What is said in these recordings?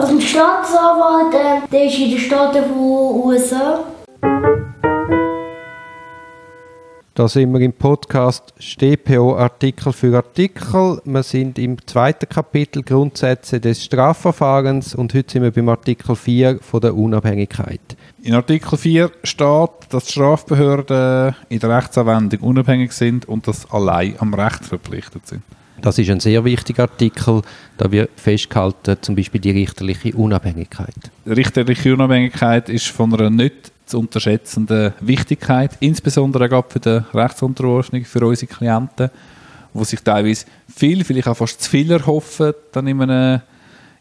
Also ein Staatsanwalt, äh, der ist in den Staaten von USA. Da sind wir im Podcast StPO Artikel für Artikel. Wir sind im zweiten Kapitel Grundsätze des Strafverfahrens und heute sind wir beim Artikel 4 von der Unabhängigkeit. In Artikel 4 steht, dass Strafbehörden in der Rechtsanwendung unabhängig sind und dass allein am Recht verpflichtet sind. Das ist ein sehr wichtiger Artikel, da wir festgehalten zum Beispiel die richterliche Unabhängigkeit. Die richterliche Unabhängigkeit ist von einer nicht zu unterschätzenden Wichtigkeit, insbesondere gerade für die Rechtsunterordnung, für unsere Klienten, wo sich teilweise viel, vielleicht auch fast zu viel erhoffen, dann in einem,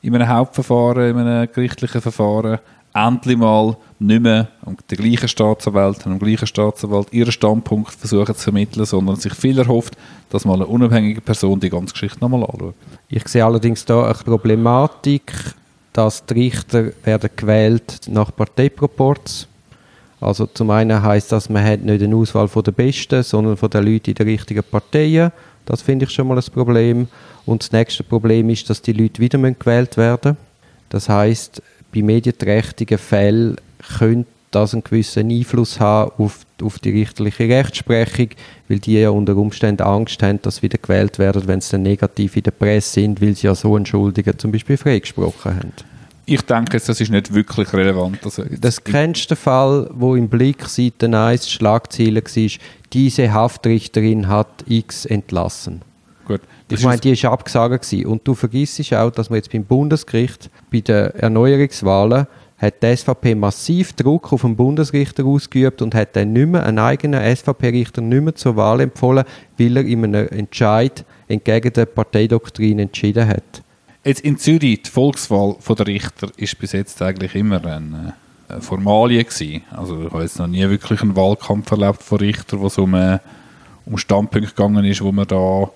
in einem Hauptverfahren, in einem gerichtlichen Verfahren, endlich mal nicht mehr den gleichen Staatsanwalt und dem gleichen Staatsanwalt ihren Standpunkt versuchen zu vermitteln, sondern sich viel erhofft, dass mal eine unabhängige Person die ganze Geschichte nochmal anschaut. Ich sehe allerdings da eine Problematik, dass die Richter werden gewählt nach Parteiproports. Also zum einen heißt das, man hat nicht eine Auswahl von den Besten, sondern von den Leuten in den richtigen Parteien. Das finde ich schon mal ein Problem. Und das nächste Problem ist, dass die Leute wieder gewählt werden. Das heißt, bei medienträchtigen Fällen könnte das einen gewissen Einfluss haben auf, auf die richterliche Rechtsprechung, weil die ja unter Umständen Angst haben, dass sie wieder gewählt werden, wenn sie dann negativ in der Presse sind, weil sie ja so Entschuldigen zum Beispiel freigesprochen haben. Ich denke, das ist nicht wirklich relevant. Also das kennste Fall, wo im Blick Seite 1 Schlagziele war, diese Haftrichterin hat X entlassen. Gut. Ich meine, die war abgesagt. Und du vergisst auch, dass man jetzt beim Bundesgericht bei den Erneuerungswahlen hat die SVP massiv Druck auf den Bundesrichter ausgeübt und hat dann nicht mehr einen eigenen SVP-Richter nicht mehr zur Wahl empfohlen, weil er in einem Entscheid entgegen der Parteidoktrin entschieden hat. Jetzt in Zürich, die Volkswahl der Richter ist bis jetzt eigentlich immer eine, eine Formalie gewesen. Also ich habe jetzt noch nie wirklich einen Wahlkampf erlebt von Richter, wo es um, äh, um Standpunkte gegangen ist, wo man da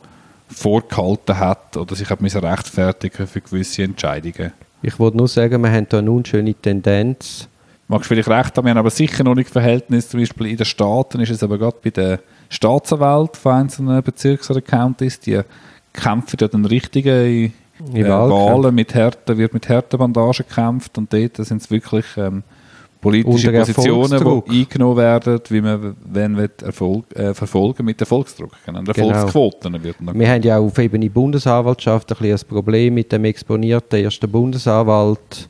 vorgehalten hat oder sich hat rechtfertigen für gewisse Entscheidungen. Ich wollte nur sagen, wir haben da eine unschöne Tendenz. Magst du vielleicht recht haben, wir haben aber sicher noch nicht Verhältnis. Zum Beispiel in den Staaten ist es aber gerade bei den Staatsanwälten von einzelnen Bezirks- oder Counties, die kämpfen ja den richtigen äh, Wahlen mit Härten, wird mit Härtebandagen gekämpft und dort sind es wirklich ähm, politische Positionen, die eingenommen werden, wie man wenn Erfolg, äh, verfolgen mit Erfolgsdruck. Genau. Erfolgsquoten genau. wird Wir haben ja auf Ebene Bundesanwaltschaft ein, ein Problem mit dem exponierten ersten Bundesanwalt,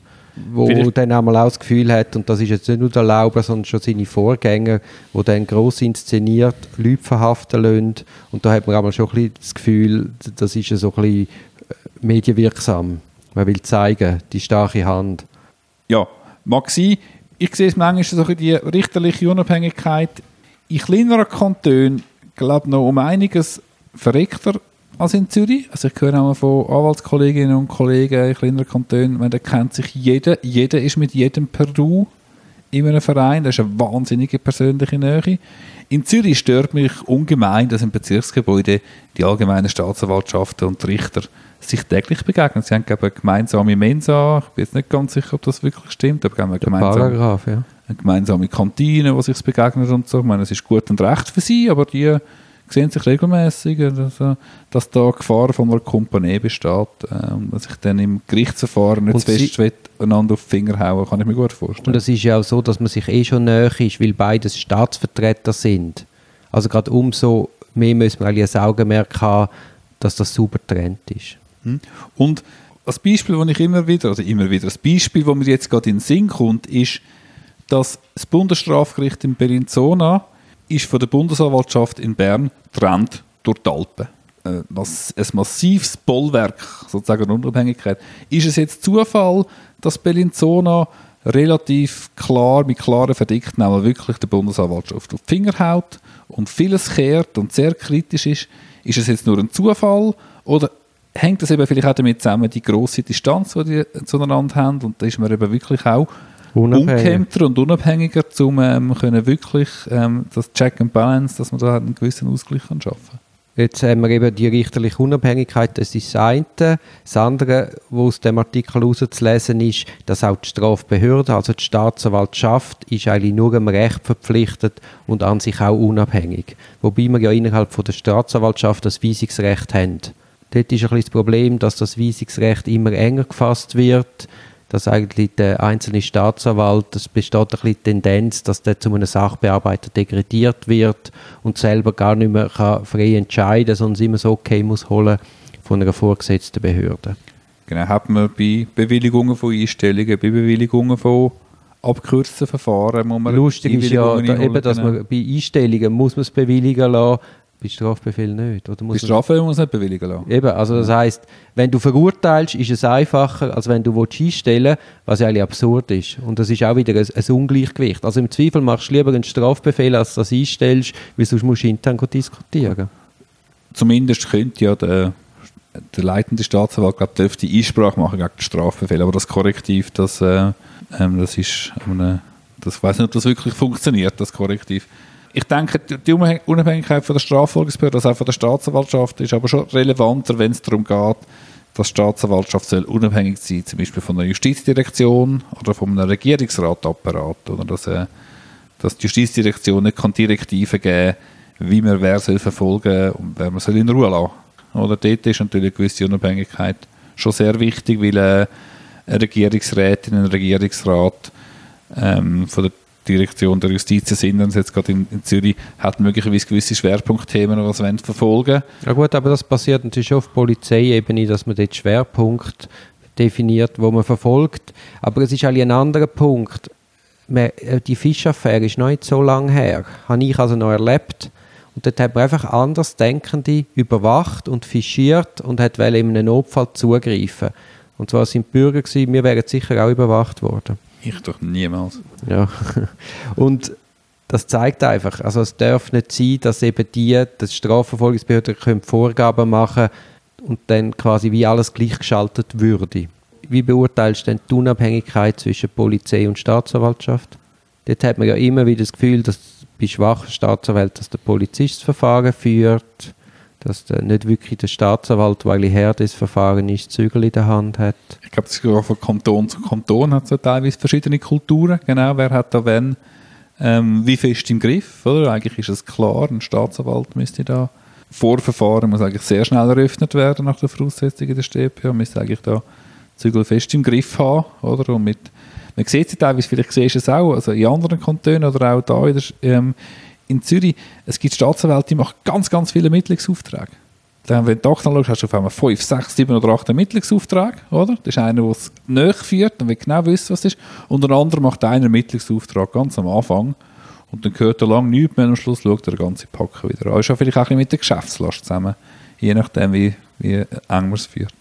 wo Vielleicht. dann einmal auch das Gefühl hat, und das ist jetzt nicht nur der Lauber, sondern schon seine Vorgänger, wo dann gross inszeniert Leute verhaften lassen. Und da hat man einmal schon ein bisschen das Gefühl, das ist so ein bisschen äh, medienwirksam. Man will zeigen, die starke Hand. Ja, mag sein ich sehe es manchmal so die richterliche Unabhängigkeit in kleineren Kantonen, glaube noch um einiges verreckter als in Zürich. Also ich höre auch von Anwaltskolleginnen und Kollegen in kleineren Kantonen, da kennt sich jeder, jeder ist mit jedem Peru in einem Verein, das ist eine wahnsinnige persönliche Nähe. In Zürich stört mich ungemein, dass im Bezirksgebäude die allgemeinen Staatsanwaltschaften und Richter sich täglich begegnen. Sie haben glaube eine gemeinsame Mensa, ich bin jetzt nicht ganz sicher, ob das wirklich stimmt, aber eine gemeinsame, ja. eine gemeinsame Kantine, wo sich begegnet und so. Ich meine, es ist gut und recht für sie, aber die sehen sich regelmäßig, also, dass da Gefahr von einer Kompanie besteht äh, und dass ich dann im Gerichtsverfahren nicht fest einander auf die Finger hauen, kann ich mir gut vorstellen. Und es ist ja auch so, dass man sich eh schon näher ist, weil beides Staatsvertreter sind. Also gerade umso mehr müssen wir eigentlich ein Augenmerk haben, dass das super getrennt ist. Hm? Und das Beispiel, das ich immer wieder, also immer wieder, das Beispiel, das mir jetzt gerade in den Sinn kommt, ist, dass das Bundesstrafgericht in Bellinzona ist von der Bundesanwaltschaft in Bern trennt durch die Alpen. Äh, ein massives Bollwerk, sozusagen Unabhängigkeit. Ist es jetzt Zufall, dass Bellinzona relativ klar, mit klaren Verdikten auch wirklich der Bundesanwaltschaft auf die Finger haut und vieles kehrt und sehr kritisch ist? Ist es jetzt nur ein Zufall oder hängt das eben vielleicht auch damit zusammen, die grosse Distanz, die die zueinander haben. Und da ist man eben wirklich auch ungehemmter und unabhängiger, um ähm, können wirklich ähm, das Check and Balance, dass man da einen gewissen Ausgleich kann schaffen kann. Jetzt haben wir eben die richterliche Unabhängigkeit, das ist das eine. Das andere, was aus dem Artikel herauszulesen ist, dass auch die Strafbehörde, also die Staatsanwaltschaft, ist eigentlich nur im Recht verpflichtet und an sich auch unabhängig. Wobei wir ja innerhalb von der Staatsanwaltschaft das Weisungsrecht haben. Dort ist ein bisschen das Problem, dass das Weisungsrecht immer enger gefasst wird. dass eigentlich der einzelne Staatsanwalt, es besteht ein bisschen die Tendenz, dass der zu einem Sachbearbeiter degradiert wird und selber gar nicht mehr kann frei entscheiden kann, sondern immer so okay muss holen von einer vorgesetzten Behörde. Genau, hat man bei Bewilligungen von Einstellungen, bei Bewilligungen von abgekürzten Verfahren, muss man Lustig ist ja, da, eben, dass man bei Einstellungen muss man es bewilligen lassen, bei Strafbefehl nicht. Oder Bei muss man, Strafe muss nicht bewilligen lassen. eben, also das heisst, wenn du verurteilst, ist es einfacher, als wenn du einstellen willst, was ja eigentlich absurd ist. Und das ist auch wieder ein, ein Ungleichgewicht. Also im Zweifel machst du lieber einen Strafbefehl, als das einstellst, weil sonst musst du intern diskutieren. Zumindest könnte ja der, der leitende Staatsanwalt, glaube dürfte Einsprache machen gegen den Strafbefehl, aber das Korrektiv, das, äh, ähm, das ist, eine, das weiß nicht, ob das wirklich funktioniert, das Korrektiv. Ich denke, die die Unabhäng- Unabhängigkeit von der Strafverfolgungsbehörde, also auch von der Staatsanwaltschaft, ist aber schon relevanter, wenn es darum geht, dass die Staatsanwaltschaft soll unabhängig sein, zum Beispiel von der Justizdirektion oder von einem Regierungsratapparat, oder dass, äh, dass die Justizdirektion nicht kann Direktiven geben wie man wer soll verfolgen und wer man soll in Ruhe lassen. Oder dort ist natürlich eine gewisse Unabhängigkeit schon sehr wichtig, weil äh, eine Regierungsrätin, ein Regierungsrat ähm, von der Direktion der Justiz sind, und jetzt gerade in, in Zürich, hat möglicherweise gewisse Schwerpunktthemen, die sie verfolgen Ja gut, aber das passiert natürlich schon auf Polizeiebene, dass man dort Schwerpunkt definiert, wo man verfolgt. Aber es ist eigentlich ein anderer Punkt. Äh, die Fischaffäre ist noch nicht so lange her. Habe ich also noch erlebt. Und dort hat man einfach Andersdenkende überwacht und fischiert und hat in einem Notfall zugreifen. Und zwar sind Bürger gewesen, wir wären sicher auch überwacht worden. Ich doch niemals. Ja. Und das zeigt einfach, also es darf nicht sein, dass eben die, das Strafverfolgungsbehörden können Vorgaben machen und dann quasi wie alles gleichgeschaltet würde. Wie beurteilst du denn die Unabhängigkeit zwischen Polizei und Staatsanwaltschaft? Dort hat man ja immer wieder das Gefühl, dass bei schwachen Staatsanwälten, dass der Polizist das Verfahren führt, dass der, nicht wirklich der Staatsanwalt, weil er Herr des Verfahrens ist, Zügel in der Hand hat. Ich glaube, das ist auch von Kanton zu Kanton hat es ja teilweise verschiedene Kulturen. Genau, wer hat da wenn, ähm, wie fest im Griff, oder? Eigentlich ist es klar, ein Staatsanwalt müsste da Vorverfahren muss eigentlich sehr schnell eröffnet werden nach der Voraussetzung der StPO. Müsste eigentlich da Zügel fest im Griff haben, oder? Und mit, man sieht es teilweise, vielleicht siehst du es auch, also in anderen Kantonen oder auch da in, der, ähm, in Zürich, es gibt Staatsanwälte, die machen ganz, ganz viele Ermittlungsaufträge. Dann, wenn du die anschaust, hast du auf einmal 5, 6, 7 oder 8 Ermittlungsaufträge, oder? Das ist einer, der es nachführt und will genau wissen, was es ist. Und ein anderer macht einen Ermittlungsauftrag ganz am Anfang und dann gehört er lange nichts mehr und am Schluss schaut er den ganzen Packen wieder an. Das ist ja vielleicht auch ein bisschen mit der Geschäftslast zusammen, je nachdem, wie, wie eng man es führt.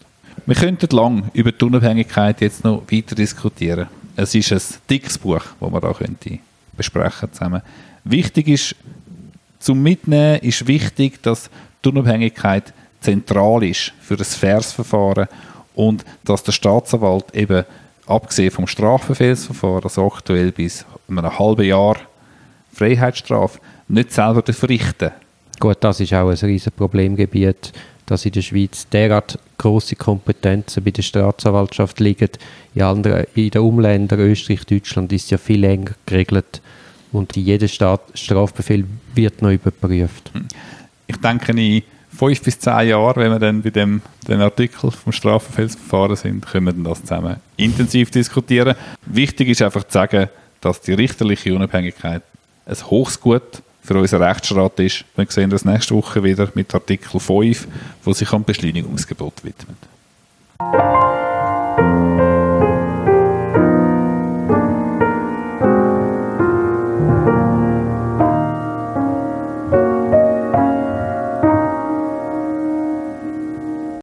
Wir könnten lang über die Unabhängigkeit jetzt noch weiter diskutieren. Es ist ein dickes Buch, das wir da könnte besprechen zusammen. Wichtig ist, zum Mitnehmen ist wichtig, dass die Unabhängigkeit zentral ist für ein faires Verfahren und dass der Staatsanwalt eben, abgesehen vom Strafbefehlsverfahren, also aktuell bis einem halben Jahr Freiheitsstrafe, nicht selber verrichten Gut, das ist auch ein riesen Problemgebiet, dass in der Schweiz derart große Kompetenzen bei der Staatsanwaltschaft liegen. In, anderen, in den Umländern Österreich, Deutschland ist ja viel enger geregelt und jeder Staat, Strafbefehl wird noch überprüft. ich denke, in fünf bis zehn Jahren, wenn wir dann bei dem den Artikel vom Strafverfehlsverfahren sind, können wir das zusammen intensiv diskutieren. Wichtig ist einfach zu sagen, dass die richterliche Unabhängigkeit ein hohes Gut für unseren Rechtsstaat ist. Wir sehen das nächste Woche wieder mit Artikel 5, wo sich am Beschleunigungsgebot widmet.